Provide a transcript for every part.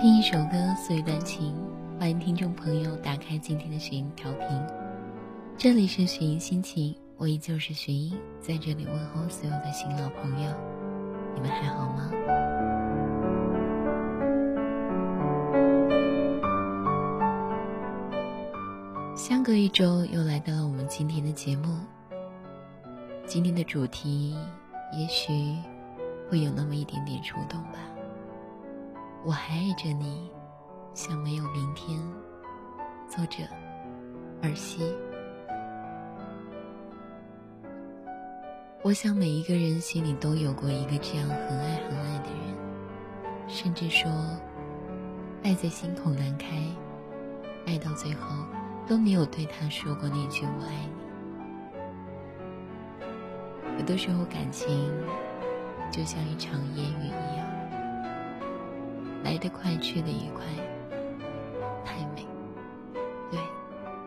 听一首歌，诉一段情。欢迎听众朋友打开今天的雪音调频，这里是雪音心情，我依旧是雪音，在这里问候所有的新老朋友，你们还好吗？相隔一周，又来到了我们今天的节目。今天的主题，也许会有那么一点点触动吧。我还爱着你，像没有明天。作者：尔西。我想每一个人心里都有过一个这样很爱很爱的人，甚至说，爱在心口难开，爱到最后都没有对他说过那句我爱你。有的时候，感情就像一场烟雨一样，来得快，去得也快，太美。对，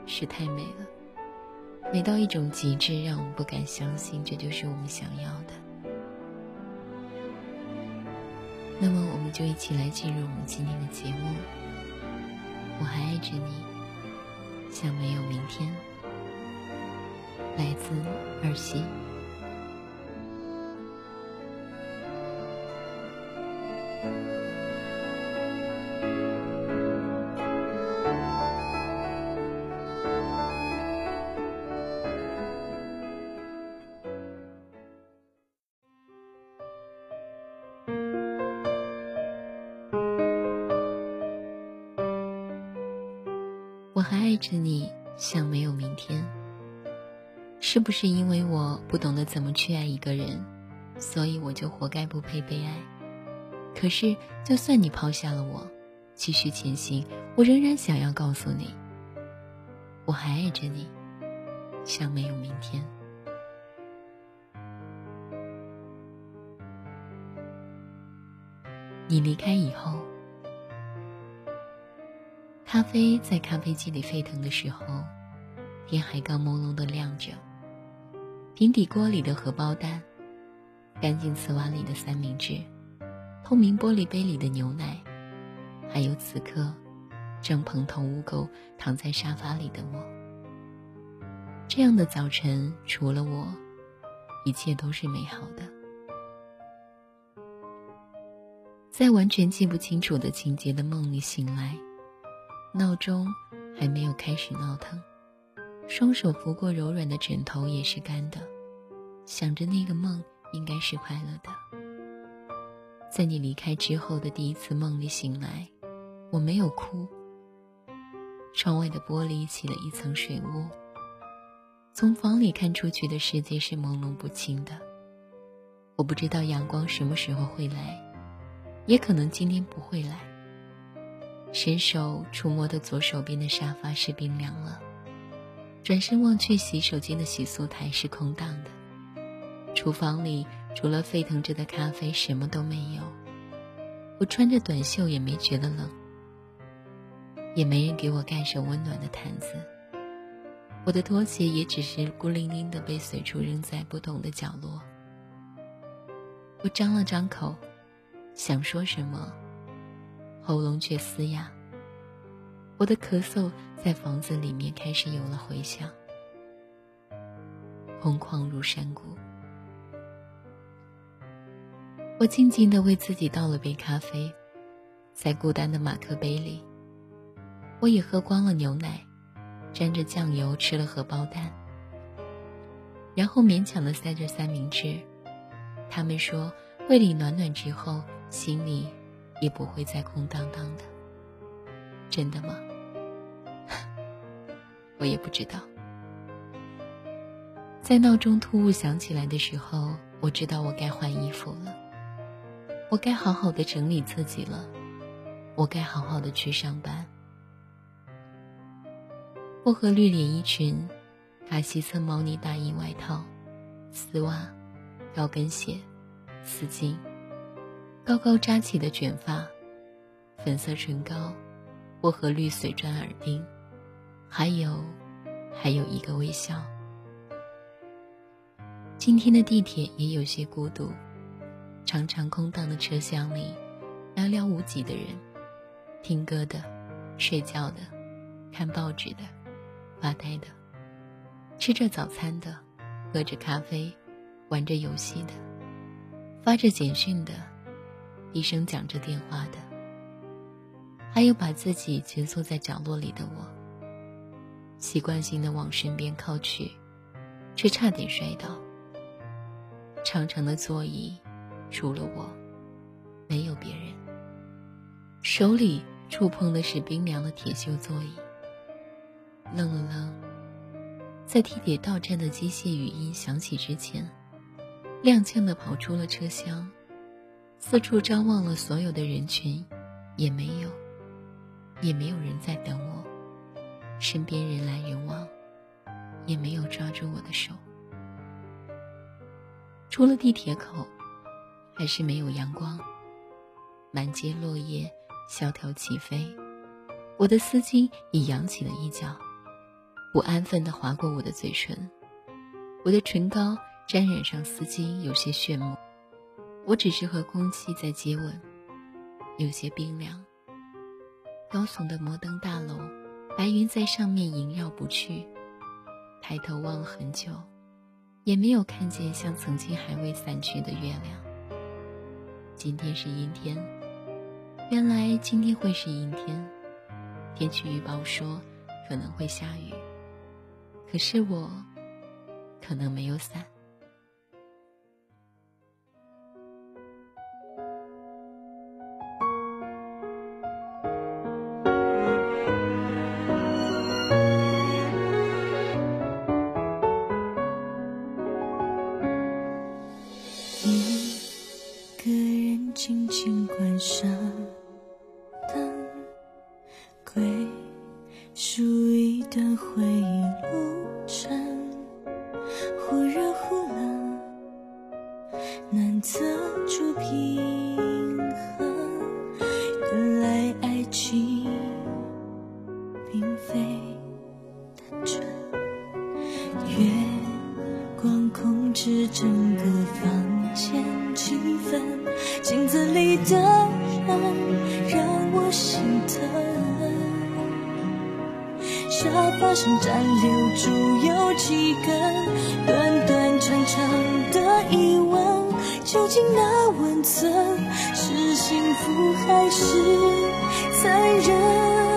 是太美了，美到一种极致，让我们不敢相信这就是我们想要的。那么，我们就一起来进入我们今天的节目。我还爱着你，像没有明天。来自儿媳。你，像没有明天。是不是因为我不懂得怎么去爱一个人，所以我就活该不配被爱？可是，就算你抛下了我，继续前行，我仍然想要告诉你，我还爱着你，像没有明天。你离开以后。咖啡在咖啡机里沸腾的时候，天还刚朦胧的亮着。平底锅里的荷包蛋，干净瓷碗里的三明治，透明玻璃杯里的牛奶，还有此刻正蓬头污垢躺在沙发里的我。这样的早晨，除了我，一切都是美好的。在完全记不清楚的情节的梦里醒来。闹钟还没有开始闹腾，双手拂过柔软的枕头也是干的，想着那个梦应该是快乐的。在你离开之后的第一次梦里醒来，我没有哭。窗外的玻璃起了一层水雾，从房里看出去的世界是朦胧不清的。我不知道阳光什么时候会来，也可能今天不会来。伸手触摸的左手边的沙发是冰凉了，转身望去，洗手间的洗漱台是空荡的，厨房里除了沸腾着的咖啡什么都没有。我穿着短袖也没觉得冷，也没人给我盖上温暖的毯子。我的拖鞋也只是孤零零的被随处扔在不同的角落。我张了张口，想说什么。喉咙却嘶哑，我的咳嗽在房子里面开始有了回响，空旷如山谷。我静静的为自己倒了杯咖啡，在孤单的马克杯里，我也喝光了牛奶，沾着酱油吃了荷包蛋，然后勉强的塞着三明治。他们说，胃里暖暖之后，心里。也不会再空荡荡的，真的吗？我也不知道。在闹钟突兀响起来的时候，我知道我该换衣服了，我该好好的整理自己了，我该好好的去上班。薄荷绿连衣裙，卡其色毛呢大衣外套，丝袜，高跟鞋，丝巾。高高扎起的卷发，粉色唇膏，薄荷绿碎钻耳钉，还有，还有一个微笑。今天的地铁也有些孤独，长长空荡的车厢里，寥寥无几的人，听歌的、睡觉的、看报纸的、发呆的、吃着早餐的、喝着咖啡、玩着游戏的、发着简讯的、低声讲着电话的，还有把自己蜷缩在角落里的我，习惯性的往身边靠去，却差点摔倒。长长的座椅，除了我，没有别人。手里触碰的是冰凉的铁锈座椅。愣了愣，在地铁到站的机械语音响起之前，踉跄的跑出了车厢，四处张望了所有的人群，也没有，也没有人在等我。身边人来人往，也没有抓住我的手。出了地铁口，还是没有阳光。满街落叶萧条起飞，我的丝巾已扬起了一角，不安分地划过我的嘴唇。我的唇膏沾染上丝巾，有些炫目。我只是和空气在接吻，有些冰凉。高耸的摩登大楼，白云在上面萦绕不去。抬头望了很久。也没有看见像曾经还未散去的月亮。今天是阴天，原来今天会是阴天。天气预报说可能会下雨，可是我可能没有伞。回数一段回忆，路程忽热忽冷，难测出疲。那温存是幸福还是残忍？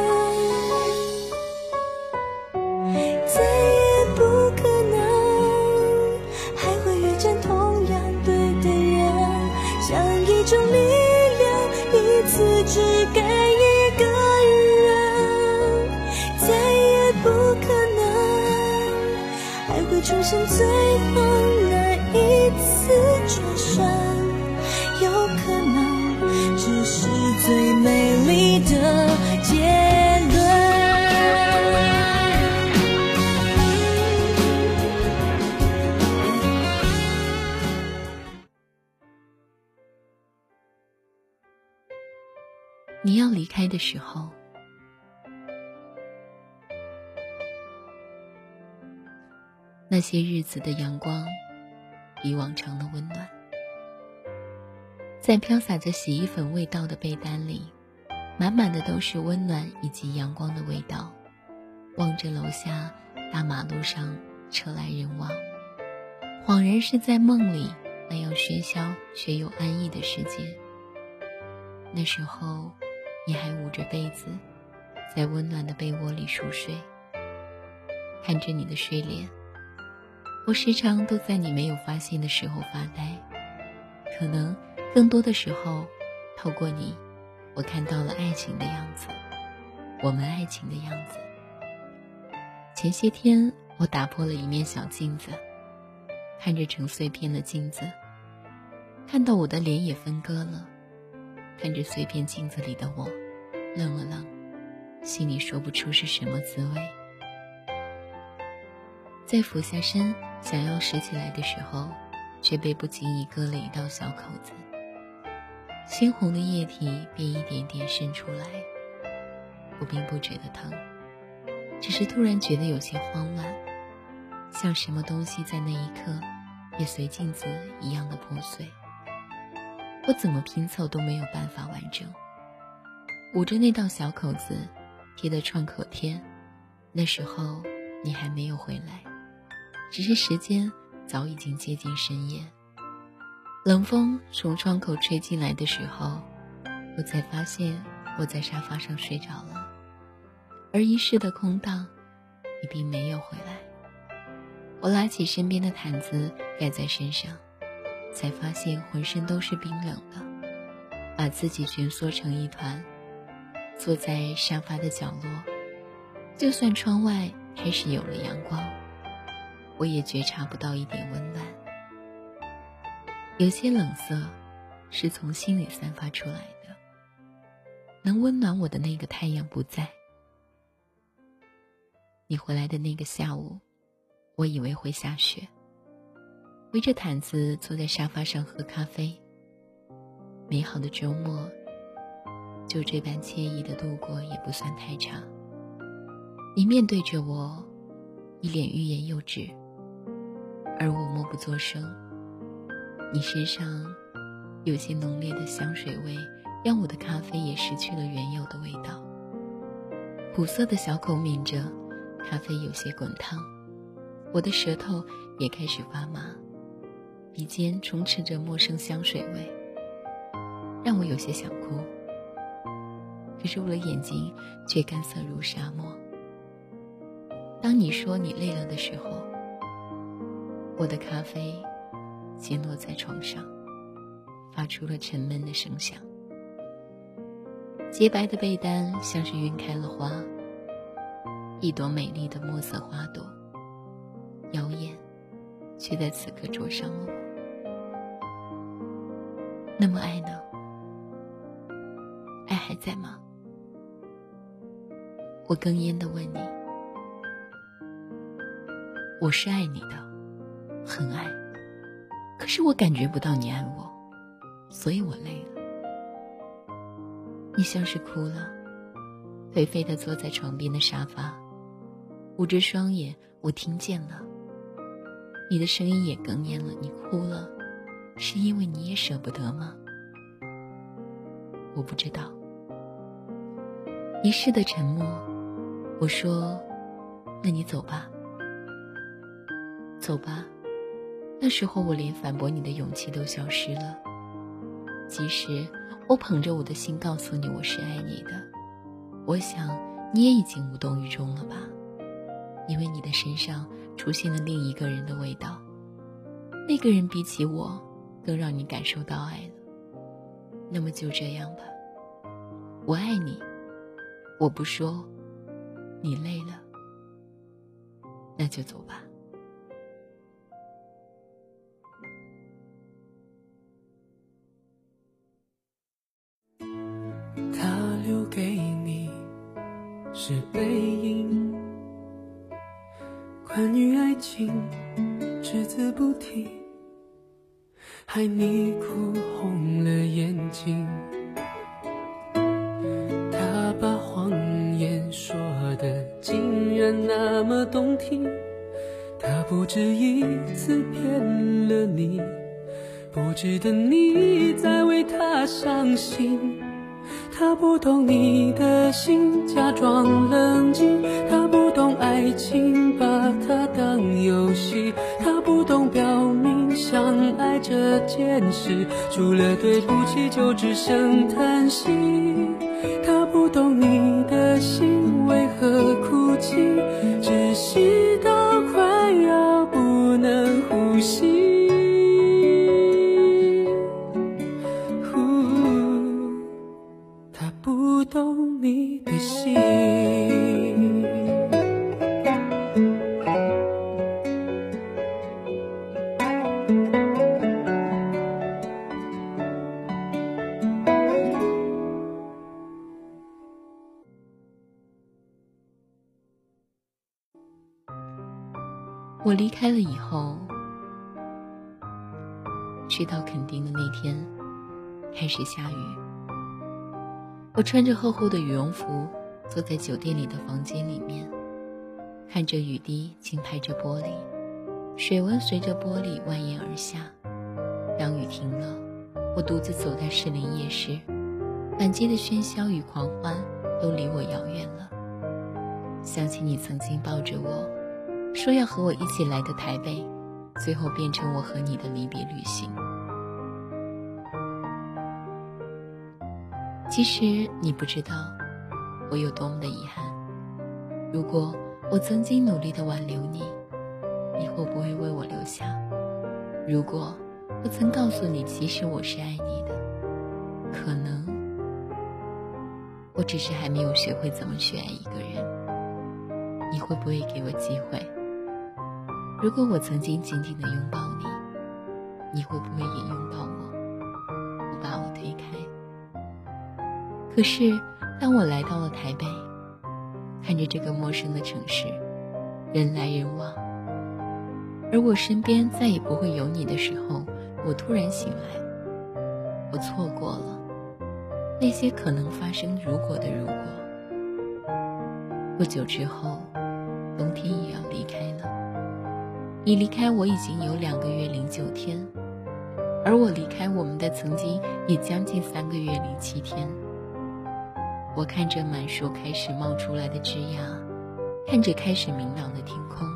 你要离开的时候。那些日子的阳光，比往常的温暖。在飘洒着洗衣粉味道的被单里，满满的都是温暖以及阳光的味道。望着楼下大马路上车来人往，恍然是在梦里那样喧嚣却又安逸的世界。那时候，你还捂着被子，在温暖的被窝里熟睡，看着你的睡脸。我时常都在你没有发现的时候发呆，可能更多的时候，透过你，我看到了爱情的样子，我们爱情的样子。前些天，我打破了一面小镜子，看着成碎片的镜子，看到我的脸也分割了，看着碎片镜子里的我，愣了愣，心里说不出是什么滋味。在俯下身。想要拾起来的时候，却被不经意割了一道小口子，鲜红的液体便一点点渗出来。我并不觉得疼，只是突然觉得有些慌乱，像什么东西在那一刻也随镜子一样的破碎。我怎么拼凑都没有办法完整。捂着那道小口子，贴的创口贴。那时候你还没有回来，只是时间早已经接近深夜。冷风从窗口吹进来的时候，我才发现我在沙发上睡着了，而遗失的空档，你并没有回来。我拉起身边的毯子盖在身上，才发现浑身都是冰冷的，把自己蜷缩成一团，坐在沙发的角落。就算窗外开始有了阳光，我也觉察不到一点温暖。有些冷色，是从心里散发出来的。能温暖我的那个太阳不在。你回来的那个下午，我以为会下雪。围着毯子坐在沙发上喝咖啡。美好的周末，就这般惬意的度过，也不算太长。你面对着我，一脸欲言又止，而我默不作声。你身上有些浓烈的香水味，让我的咖啡也失去了原有的味道。苦涩的小口抿着，咖啡有些滚烫，我的舌头也开始发麻，鼻尖充斥着陌生香水味，让我有些想哭。可是我的眼睛却干涩如沙漠。当你说你累了的时候，我的咖啡溅落在床上，发出了沉闷的声响。洁白的被单像是晕开了花，一朵美丽的墨色花朵，妖艳，却在此刻灼伤了我。那么爱呢？爱还在吗？我哽咽的问你。我是爱你的，很爱，可是我感觉不到你爱我，所以我累了。你像是哭了，颓废的坐在床边的沙发，捂着双眼，我听见了。你的声音也哽咽了，你哭了，是因为你也舍不得吗？我不知道。一世的沉默，我说，那你走吧。走吧，那时候我连反驳你的勇气都消失了。即使我捧着我的心告诉你我是爱你的，我想你也已经无动于衷了吧？因为你的身上出现了另一个人的味道，那个人比起我更让你感受到爱了。那么就这样吧，我爱你，我不说，你累了，那就走吧。他留给你是背影，关于爱情害你哭红了眼睛。他把谎言说的竟然那么动听，他不止一次骗了你，不值得你再为他伤心。他不懂你的心，假装冷静；他不懂爱情，把它当游戏；他不懂表明相爱这件事，除了对不起就只剩叹息。他不懂你的心为何哭泣，只是开了以后，去到垦丁的那天，开始下雨。我穿着厚厚的羽绒服，坐在酒店里的房间里面，看着雨滴轻拍着玻璃，水温随着玻璃蜿蜒而下。当雨停了，我独自走在士林夜市，满街的喧嚣与狂欢都离我遥远了。想起你曾经抱着我说要和我一起来的台北，最后变成我和你的离别旅行。其实你不知道，我有多么的遗憾。如果我曾经努力的挽留你，你会不会为我留下？如果我曾告诉你，其实我是爱你的，可能我只是还没有学会怎么去爱一个人，你会不会给我机会？如果我曾经紧紧的拥抱你，你会不会也拥抱我，不把我推开？可是当我来到了台北，看着这个陌生的城市，人来人往。而我身边再也不会有你的时候，我突然醒来，我错过了那些可能发生如果的如果。不久之后，冬天也要离开了。你离开我已经有两个月零九天，而我离开我们的曾经也将近三个月零七天。我看着满树开始冒出来的枝桠，看着开始明朗的天空。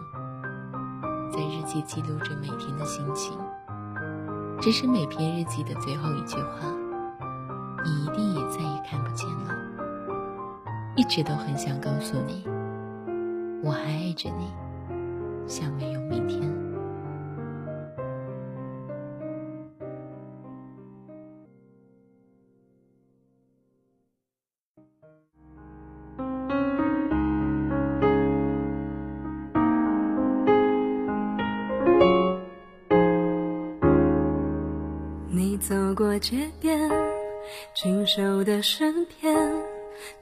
在日记记录着每天的心情，只是每篇日记的最后一句话，你一定也再也看不见了。一直都很想告诉你，我还爱着你，像没有明天。你走过街边，清瘦的诗篇，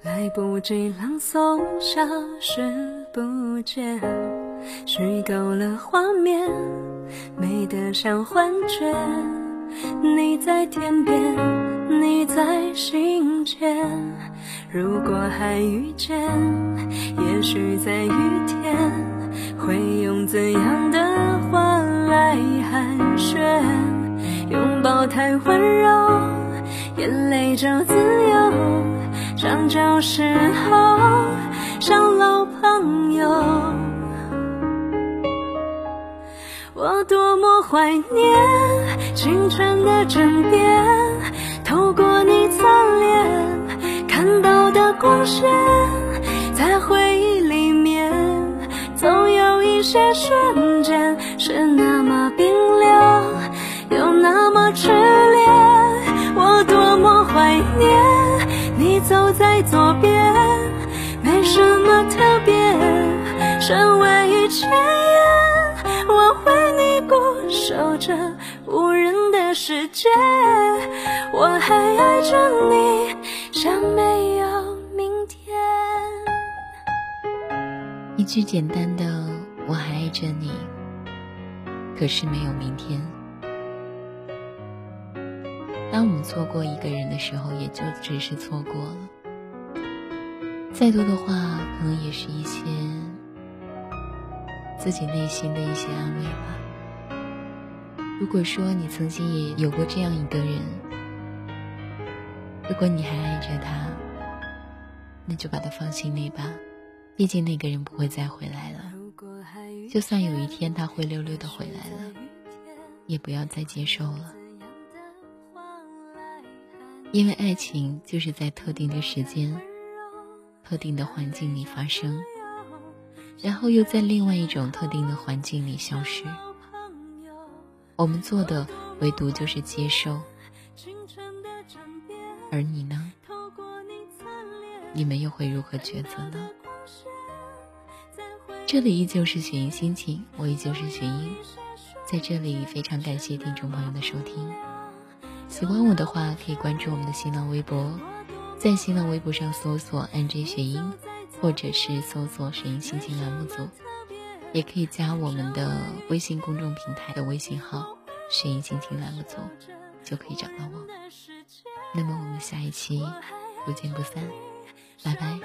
来不及朗诵，消失不见，虚构了画面，美得像幻觉。你在天边，你在心间，如果还遇见，也许在雨天，会用怎样的话来寒暄？拥抱太温柔，眼泪就自由。长久时候像老朋友，我多么怀念青春的枕边，透过你侧脸看到的光线，在回忆里面，总有一些瞬间是那么冰凉。又那么炽烈，我多么怀念你走在左边，没什么特别，身为一切，世界，我还爱着你，像没有明天。一句简单的“我还爱着你”，可是没有明天。当我们错过一个人的时候，也就只是错过了。再多的话，可能也是一些自己内心的一些安慰吧。如果说你曾经也有过这样一个人，如果你还爱着他，那就把他放心里吧。毕竟那个人不会再回来了。就算有一天他灰溜溜的回来了，也不要再接受了。因为爱情就是在特定的时间、特定的环境里发生，然后又在另外一种特定的环境里消失。我们做的唯独就是接受，而你呢？你们又会如何抉择呢？这里依旧是雪莹心情，我依旧是雪莹，在这里非常感谢听众朋友的收听。喜欢我的话，可以关注我们的新浪微博，在新浪微博上搜索 “nj 雪音”，或者是搜索“雪音心情栏目组”，也可以加我们的微信公众平台的微信号“声音心情栏目组”，就可以找到我。那么我们下一期不见不散，拜拜。